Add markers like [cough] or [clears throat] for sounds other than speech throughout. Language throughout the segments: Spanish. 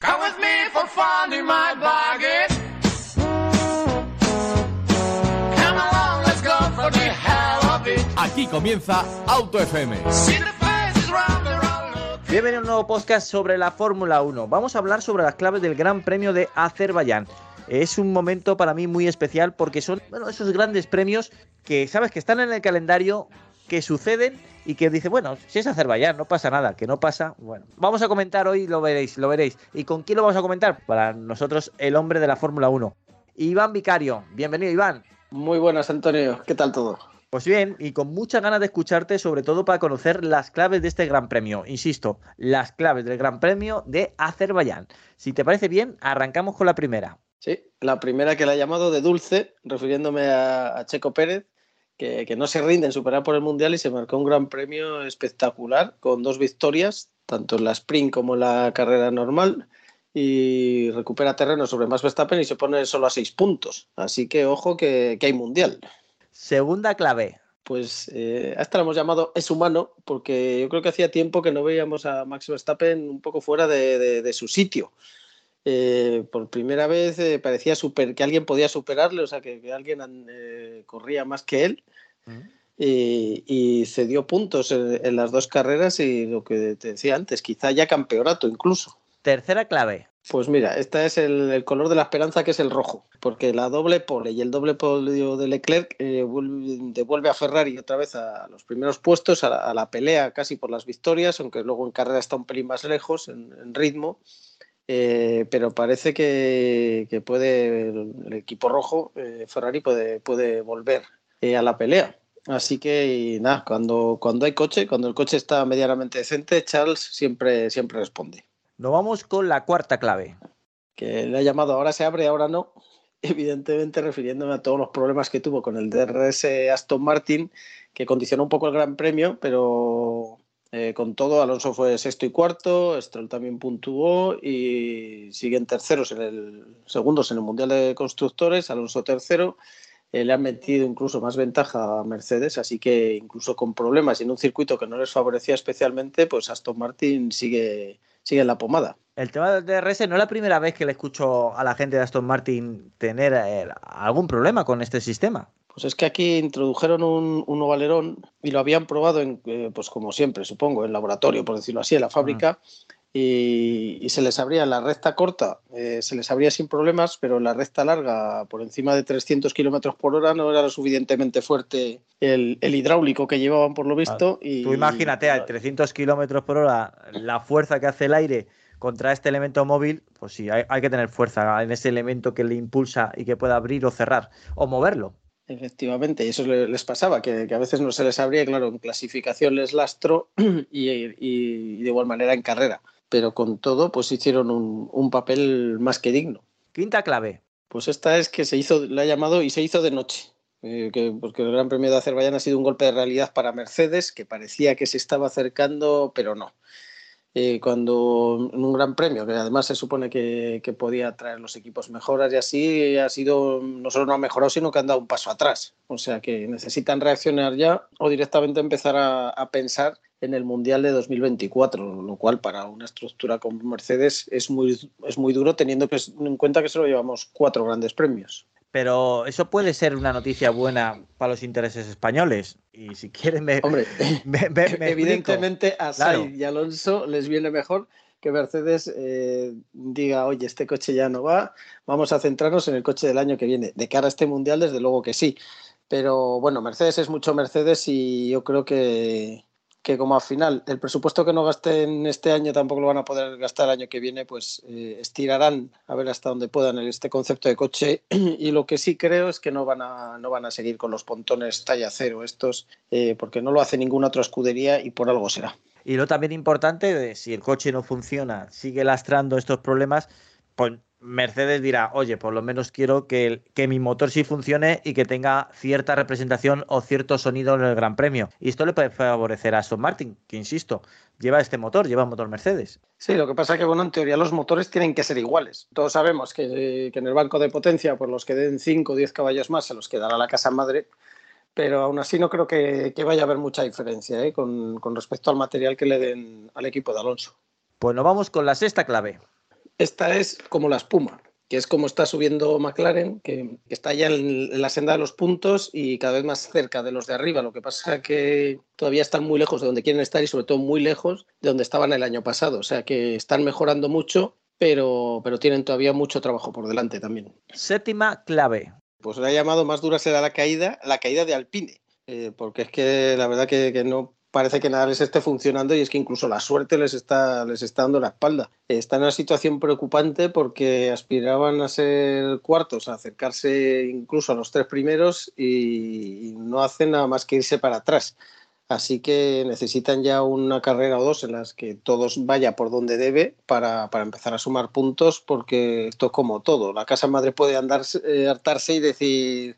Come with me for fun in my bargain. Come along, let's go for the hell of it. Aquí comienza Auto FM. Bienvenido a un nuevo podcast sobre la Fórmula 1. Vamos a hablar sobre las claves del Gran Premio de Azerbaiyán. Es un momento para mí muy especial porque son bueno, esos grandes premios que sabes que están en el calendario, que suceden y que dice, bueno, si es Azerbaiyán, no pasa nada, que no pasa. Bueno, vamos a comentar hoy, lo veréis, lo veréis. ¿Y con quién lo vamos a comentar? Para nosotros, el hombre de la Fórmula 1. Iván Vicario. Bienvenido, Iván. Muy buenas, Antonio. ¿Qué tal todo? Pues bien, y con muchas ganas de escucharte, sobre todo para conocer las claves de este Gran Premio. Insisto, las claves del Gran Premio de Azerbaiyán. Si te parece bien, arrancamos con la primera. Sí, la primera que la he llamado de dulce, refiriéndome a, a Checo Pérez, que, que, no se rinde en superar por el Mundial y se marcó un gran premio espectacular con dos victorias, tanto en la sprint como en la carrera normal, y recupera terreno sobre Max Verstappen y se pone solo a seis puntos. Así que ojo que, que hay Mundial. Segunda clave. Pues eh, a esta la hemos llamado es humano, porque yo creo que hacía tiempo que no veíamos a Max Verstappen un poco fuera de, de, de su sitio. Eh, por primera vez eh, parecía super, que alguien podía superarle, o sea, que, que alguien eh, corría más que él. Y, y, se dio puntos en, en, las dos carreras y lo que te decía antes, quizá ya campeonato incluso. Tercera clave. Pues mira, este es el, el, color de la esperanza que es el rojo, porque la doble pole y el doble podio de Leclerc eh, devuelve a Ferrari otra vez a los primeros puestos, a la, a la, pelea casi por las victorias, aunque luego en carrera está un pelín más lejos en, en ritmo. Eh, pero parece que, que, puede el equipo rojo, eh, Ferrari, puede, puede volver eh, a la pelea. Así que nada, cuando, cuando hay coche, cuando el coche está medianamente decente, Charles siempre, siempre responde. Nos vamos con la cuarta clave. Que le ha llamado ahora se abre, ahora no. Evidentemente refiriéndome a todos los problemas que tuvo con el DRS Aston Martin, que condicionó un poco el Gran Premio, pero eh, con todo, Alonso fue sexto y cuarto, Stroll también puntuó y siguen terceros en el segundos en el Mundial de Constructores, Alonso tercero. Eh, le han metido incluso más ventaja a Mercedes, así que incluso con problemas y en un circuito que no les favorecía especialmente, pues Aston Martin sigue, sigue en la pomada. El tema del DRS no es la primera vez que le escucho a la gente de Aston Martin tener eh, algún problema con este sistema. Pues es que aquí introdujeron un, un ovalerón y lo habían probado, en, eh, pues como siempre, supongo, en laboratorio, por decirlo así, en la fábrica. Uh-huh. Y, y, se les abría la recta corta, eh, se les abría sin problemas, pero la recta larga, por encima de 300 kilómetros por hora, no era lo suficientemente fuerte el, el, hidráulico que llevaban, por lo visto. Y, Tú imagínate, a 300 kilómetros por hora, la fuerza que hace el aire contra este elemento móvil, pues sí, hay, hay que tener fuerza en ese elemento que le impulsa y que pueda abrir o cerrar o moverlo. Efectivamente, y eso les pasaba, que, que, a veces no se les abría, claro, en clasificación les lastro [clears throat] y, y, y, de igual manera en carrera. Pero con todo, pues hicieron un, un, papel más que digno. Quinta clave. Pues esta es que se hizo, la ha llamado y se hizo de noche. Eh, que, porque el Gran Premio de Azerbaiyán ha sido un golpe de realidad para Mercedes, que parecía que se estaba acercando, pero no eh, cuando en un gran premio, que además se supone que, que, podía traer los equipos mejoras y así, ha sido, no solo no ha mejorado, sino que han dado un paso atrás. O sea que necesitan reaccionar ya o directamente empezar a, a pensar en el Mundial de 2024, lo cual para una estructura como Mercedes es muy, es muy duro teniendo que, en cuenta que solo llevamos cuatro grandes premios. Pero eso puede ser una noticia buena para los intereses españoles. Y si quieren, me. Hombre, [laughs] me, me, me evidentemente explico. a Sainz claro. y Alonso les viene mejor que Mercedes eh, diga, oye, este coche ya no va, vamos a centrarnos en el coche del año que viene. De cara a este mundial, desde luego que sí. Pero bueno, Mercedes es mucho Mercedes y yo creo que, que como al final el presupuesto que no gasten este año tampoco lo van a poder gastar el año que viene, pues eh, estirarán a ver hasta dónde puedan este concepto de coche. [clears throat] Y lo que sí creo es que no van a, no van a seguir con los pontones talla cero estos, eh, porque no lo hace ninguna otra escudería y por algo será. Y lo también importante, de si el coche no funciona, sigue lastrando estos problemas, pues Mercedes dirá, oye, por lo menos quiero que, que, mi motor sí funcione y que tenga cierta representación o cierto sonido en el Gran Premio. Y esto le puede favorecer a Aston Martin, que insisto, lleva este motor, lleva un motor Mercedes. Sí, lo que pasa es que, bueno, en teoría los motores tienen que ser iguales. Todos sabemos que, que en el banco de potencia, por los que den 5 o 10 caballos más, se los quedará la casa madre. Pero aún así no creo que, que vaya a haber mucha diferencia ¿eh? con, con respecto al material que le den al equipo de Alonso. Pues nos vamos con la sexta clave. Esta es como la espuma, que es como está subiendo McLaren, que está ya en la senda de los puntos y cada vez más cerca de los de arriba. Lo que pasa es que todavía están muy lejos de donde quieren estar y sobre todo muy lejos de donde estaban el año pasado. O sea que están mejorando mucho, pero, pero tienen todavía mucho trabajo por delante también. Séptima clave. Pues le ha llamado más dura será la caída, la caída de Alpine. Eh, porque es que la verdad que, no parece que nada les esté funcionando y es que incluso la suerte les está, les está dando la espalda. Está en una situación preocupante porque aspiraban a ser cuartos, a acercarse incluso a los tres primeros y no hacen nada más que irse para atrás. Así que necesitan ya una carrera o dos en las que todos vaya por donde debe para, empezar a sumar puntos, porque esto es como todo. La casa madre puede andar, eh, hartarse y decir,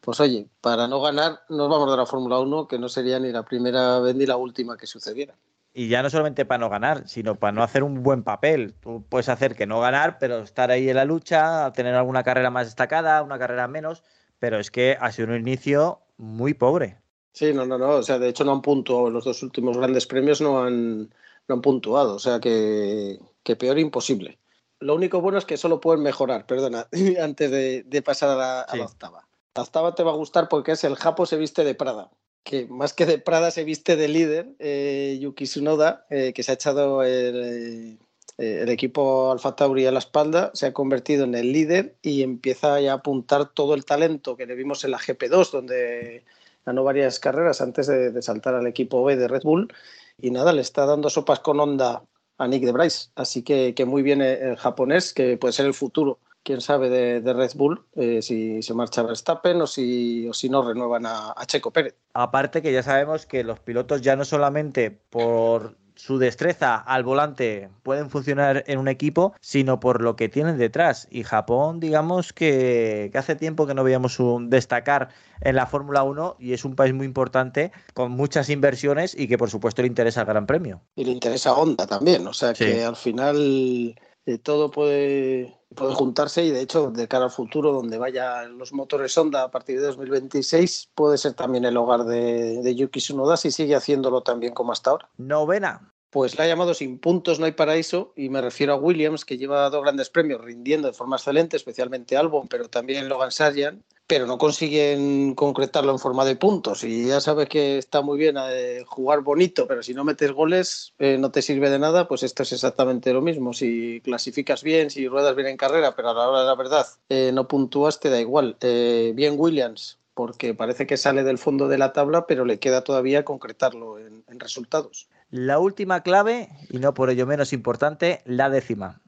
pues oye, para no ganar nos vamos de la Fórmula 1, que no sería ni la primera vez ni la última que sucediera. Y ya no solamente para no ganar, sino para no hacer un buen papel. Tú puedes hacer que no ganar, pero estar ahí en la lucha, tener alguna carrera más destacada, una carrera menos, pero es que ha sido un inicio muy pobre. Sí, no, no, no. O sea, de hecho no han puntuado. Los dos últimos grandes premios no han, no han puntuado. O sea, que, que peor imposible. Lo único bueno es que solo pueden mejorar, perdona, [laughs] antes de, pasar a. La octava te va a gustar porque es el Japo se viste de Prada, que más que de Prada se viste de líder, eh, Yuki Tsunoda, eh, que se ha echado el, eh, el, equipo Alfa Tauri a la espalda, se ha convertido en el líder y empieza ya a apuntar todo el talento que le vimos en la GP2, donde ganó varias carreras antes de, saltar al equipo B de Red Bull. Y nada, le está dando sopas con onda a Nick de Bryce. Así que muy bien el japonés, que puede ser el futuro quién sabe, de, Red Bull, eh, si se marcha Verstappen o si, o si no renuevan a, Checo Pérez. Aparte que ya sabemos que los pilotos ya no solamente por su destreza al volante pueden funcionar en un equipo, sino por lo que tienen detrás. Y Japón, digamos que, hace tiempo que no veíamos un destacar en la Fórmula 1 y es un país muy importante con muchas inversiones y que por supuesto le interesa el Gran Premio. Y le interesa Honda también, o sea que al final eh, todo puede, puede juntarse y de hecho de cara al futuro donde vayan los motores Honda a partir de 2026 puede ser también el hogar de, de Yuki Tsunoda si sigue haciéndolo tan bien como hasta ahora. Novena. Pues la ha llamado sin puntos no hay paraíso y me refiero a Williams que lleva dos grandes premios rindiendo de forma excelente, especialmente Albon, pero también Logan Sargent pero no consiguen concretarlo en forma de puntos. Y ya sabes que está muy bien eh, jugar bonito, pero si no metes goles eh, no te sirve de nada, pues esto es exactamente lo mismo. Si clasificas bien, si ruedas bien en carrera, pero a la hora de la verdad eh, no puntúas, te da igual. bien Williams, porque parece que sale del fondo de la tabla, pero le queda todavía concretarlo en, en resultados. La última clave, y no por ello menos importante, la décima.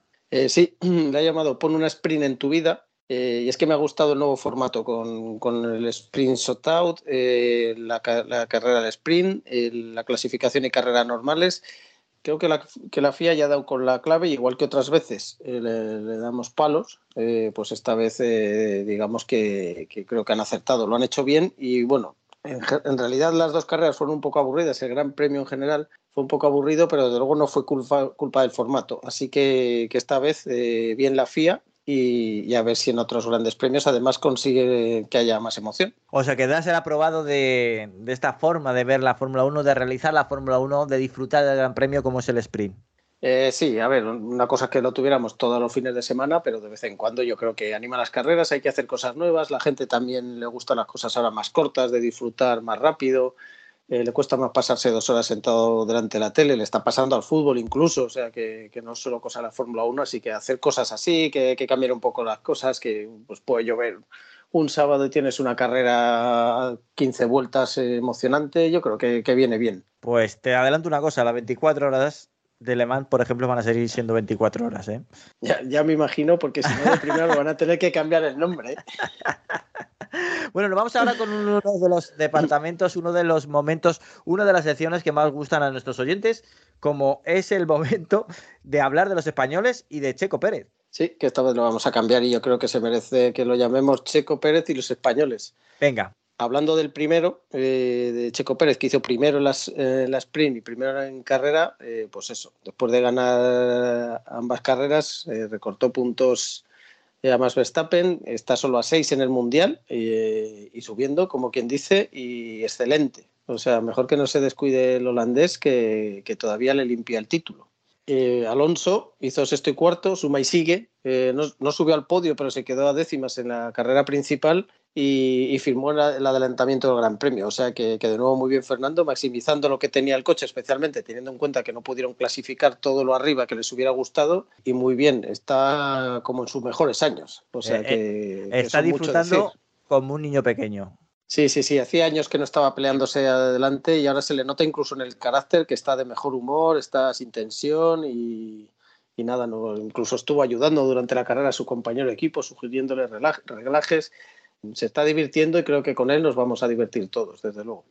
sí, [clears throat] le ha llamado pon una sprint en tu vida eh, y es que me ha gustado el nuevo formato con, el sprint shootout, eh, la, carrera de sprint, la clasificación y carrera normales. Creo que la, que la FIA ya ha dado con la clave, igual que otras veces eh, le, damos palos, pues esta vez digamos que, creo que han acertado, lo han hecho bien y bueno, en, realidad las dos carreras fueron un poco aburridas, el Gran Premio en general fue un poco aburrido, pero desde luego no fue culpa, culpa del formato. Así que, que esta vez bien la FIA y, a ver si en otros grandes premios además consigue que haya más emoción. O sea, que da ser aprobado de, esta forma de ver la Fórmula 1, de realizar la Fórmula 1, de disfrutar del Gran Premio como es el sprint. Eh, sí, a ver, una cosa es que lo tuviéramos todos los fines de semana, pero de vez en cuando yo creo que anima las carreras, hay que hacer cosas nuevas, la gente también le gustan las cosas ahora más cortas, de disfrutar más rápido, eh, le cuesta más pasarse dos horas sentado delante de la tele, le está pasando al fútbol incluso, o sea que, no es solo cosa de la Fórmula 1, así que hacer cosas así, que, que cambiar un poco las cosas, que pues puede llover un sábado y tienes una carrera 15 vueltas emocionante, yo creo que, que viene bien. Pues te adelanto una cosa, las 24 horas de Le Mans, por ejemplo, van a seguir siendo 24 horas, ¿eh? Ya, ya me imagino, porque si no, de primero van a tener que cambiar el nombre. [laughs] ¿eh? Bueno, nos vamos ahora con uno de los departamentos, uno de los momentos, una de las secciones que más gustan a nuestros oyentes, como es el momento de hablar de los españoles y de Checo Pérez. Sí, que esta vez lo vamos a cambiar y yo creo que se merece que lo llamemos Checo Pérez y los españoles. Venga. Hablando del primero, eh, de Checo Pérez, que hizo primero las, eh, la sprint y primero en carrera, eh, pues eso, después de ganar ambas carreras, recortó puntos Además, Verstappen está solo a seis en el Mundial y subiendo, como quien dice, y excelente. O sea, mejor que no se descuide el holandés que, todavía le limpia el título. Eh, Alonso hizo sexto y cuarto, suma y sigue. Eh, no, subió al podio, pero se quedó a décimas en la carrera principal y, firmó el adelantamiento del Gran Premio. O sea que, de nuevo muy bien Fernando, maximizando lo que tenía el coche, especialmente teniendo en cuenta que no pudieron clasificar todo lo arriba que les hubiera gustado. Y muy bien, está como en sus mejores años. O sea que, está disfrutando como un niño pequeño. Sí, sí, sí, hacía años que no estaba peleándose adelante y ahora se le nota incluso en el carácter que está de mejor humor, está sin tensión y, nada, no, incluso estuvo ayudando durante la carrera a su compañero de equipo, sugiriéndole relajes. Se está divirtiendo y creo que con él nos vamos a divertir todos, desde luego.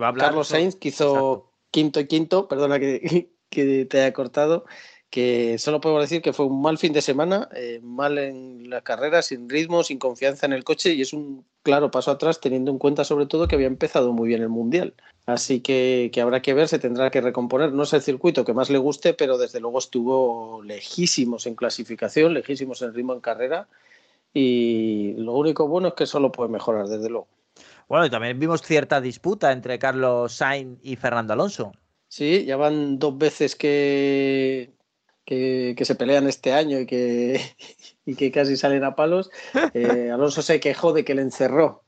Va a hablar Carlos Sainz, que hizo quinto y quinto, perdona que, [laughs] que te haya cortado, que solo podemos decir que fue un mal fin de semana, eh, mal en la carrera, sin ritmo, sin confianza en el coche y es un claro paso atrás teniendo en cuenta sobre todo que había empezado muy bien el Mundial. Así que, habrá que ver, se tendrá que recomponer. No es el circuito que más le guste, pero desde luego estuvo lejísimos en clasificación, lejísimos en ritmo en carrera y lo único bueno es que solo puede mejorar, desde luego. Bueno, y también vimos cierta disputa entre Carlos Sainz y Fernando Alonso. Sí, ya van dos veces que, que, se pelean este año y que, [laughs] y que casi salen a palos. Eh, [laughs] Alonso se quejó de que le encerró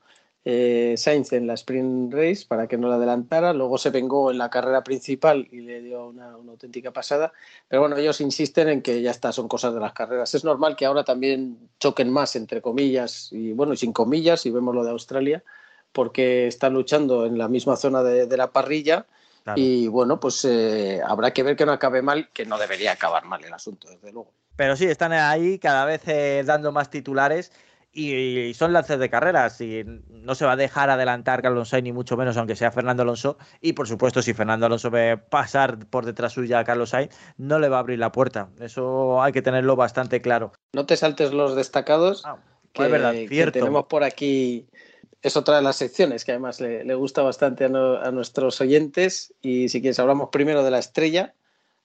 eh, Sainz en la sprint race para que no la adelantara, luego se vengó en la carrera principal y le dio una, auténtica pasada, pero bueno, ellos insisten en que ya está, son cosas de las carreras. Es normal que ahora también choquen más, entre comillas, y bueno, sin comillas, y vemos lo de Australia, porque están luchando en la misma zona de la parrilla y bueno, pues eh, habrá que ver que no acabe mal, que no debería acabar mal el asunto, desde luego. Pero sí, están ahí cada vez eh, dando más titulares y, son lances de carreras y no se va a dejar adelantar Carlos Sainz ni mucho menos aunque sea Fernando Alonso y por supuesto si Fernando Alonso ve pasar por detrás suya a Carlos Sainz no le va a abrir la puerta eso hay que tenerlo bastante claro no te saltes los destacados ah, que, es verdad, cierto. tenemos por aquí es otra de las secciones que además le, gusta bastante a, nuestros oyentes. Y si quieres, hablamos primero de la estrella,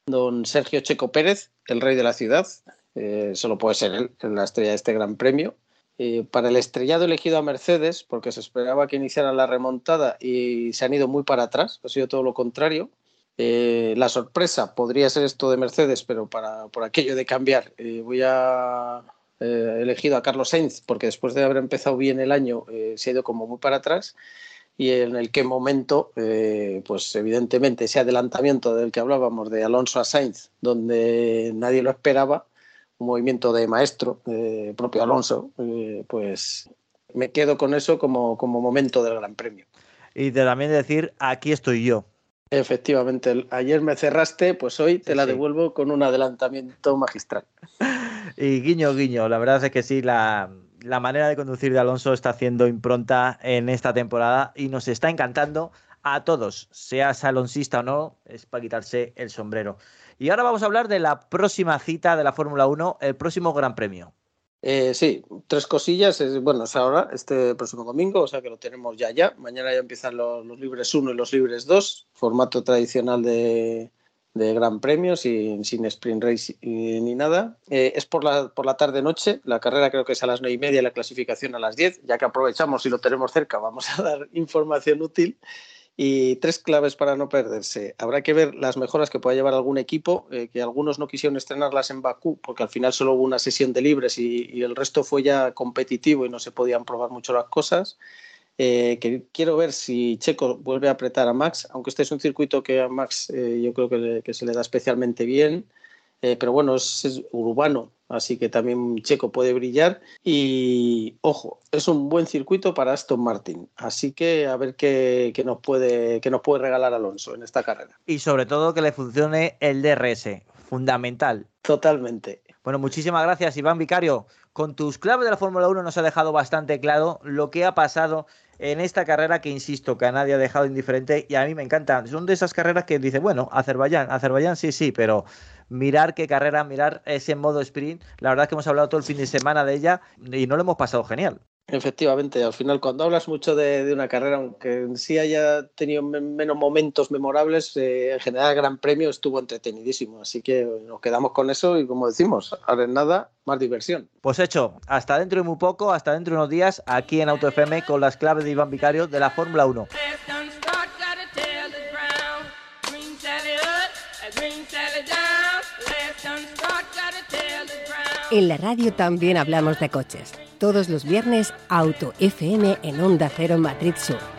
don Sergio Checo Pérez, el rey de la ciudad. Eh, solo puede ser él, la estrella de este gran premio. Eh, para el estrellado elegido a Mercedes, porque se esperaba que iniciara la remontada y se han ido muy para atrás, ha sido todo lo contrario. Eh, la sorpresa podría ser esto de Mercedes, pero para, por aquello de cambiar, voy a eh, elegido a Carlos Sainz porque después de haber empezado bien el año eh, se ha ido como muy para atrás y en el que momento, eh, pues evidentemente ese adelantamiento del que hablábamos de Alonso a Sainz, donde nadie lo esperaba, un movimiento de maestro, propio Alonso, pues me quedo con eso como, como momento del Gran Premio. Y de también decir, aquí estoy yo. Efectivamente, ayer me cerraste, pues hoy te la devuelvo con un adelantamiento magistral. [laughs] Y guiño, guiño, la verdad es que sí, la, manera de conducir de Alonso está haciendo impronta en esta temporada y nos está encantando a todos, seas alonsista o no, es para quitarse el sombrero. Y ahora vamos a hablar de la próxima cita de la Fórmula 1, el próximo Gran Premio. Eh, sí, tres cosillas. bueno, es ahora, este próximo domingo, o sea que lo tenemos ya ya. Mañana ya empiezan los, los libres 1 y los libres 2, formato tradicional de, de Gran Premio, sin, sin sprint race ni nada. Eh, es por la, por la tarde-noche, la carrera creo que es a las 9 y media, la clasificación a las 10, ya que aprovechamos y lo tenemos cerca, vamos a dar [laughs] información útil. Y tres claves para no perderse. Habrá que ver las mejoras que pueda llevar algún equipo, eh, que algunos no quisieron estrenarlas en Bakú, porque al final solo hubo una sesión de libres y, y el resto fue ya competitivo y no se podían probar mucho las cosas. Eh, que quiero ver si Checo vuelve a apretar a Max, aunque este es un circuito que a Max eh, yo creo que, se le da especialmente bien, eh, pero bueno, es, urbano, así que también Checo puede brillar. Y ojo, es un buen circuito para Aston Martin, así que a ver qué, nos, puede, qué nos puede regalar Alonso en esta carrera. Y sobre todo que le funcione el DRS, fundamental. Totalmente. Bueno, muchísimas gracias, Iván Vicario. Con tus claves de la Fórmula 1 nos ha dejado bastante claro lo que ha pasado en esta carrera que insisto que a nadie ha dejado indiferente y a mí me encanta. Son de esas carreras que dice, bueno, Azerbaiyán, Azerbaiyán sí, sí, pero mirar qué carrera, mirar ese modo sprint, la verdad es que hemos hablado todo el fin de semana de ella y no lo hemos pasado genial. Efectivamente, al final cuando hablas mucho de, una carrera, aunque en sí haya tenido menos momentos memorables, eh, en general el Gran Premio estuvo entretenidísimo, así que nos quedamos con eso y como decimos, ahora en nada, más diversión. Pues hecho, hasta dentro de muy poco, hasta dentro de unos días, aquí en Auto FM con las claves de Iván Vicario de la Fórmula 1. En la radio también hablamos de coches. Todos los viernes, Auto FM en Onda Cero Madrid Sur.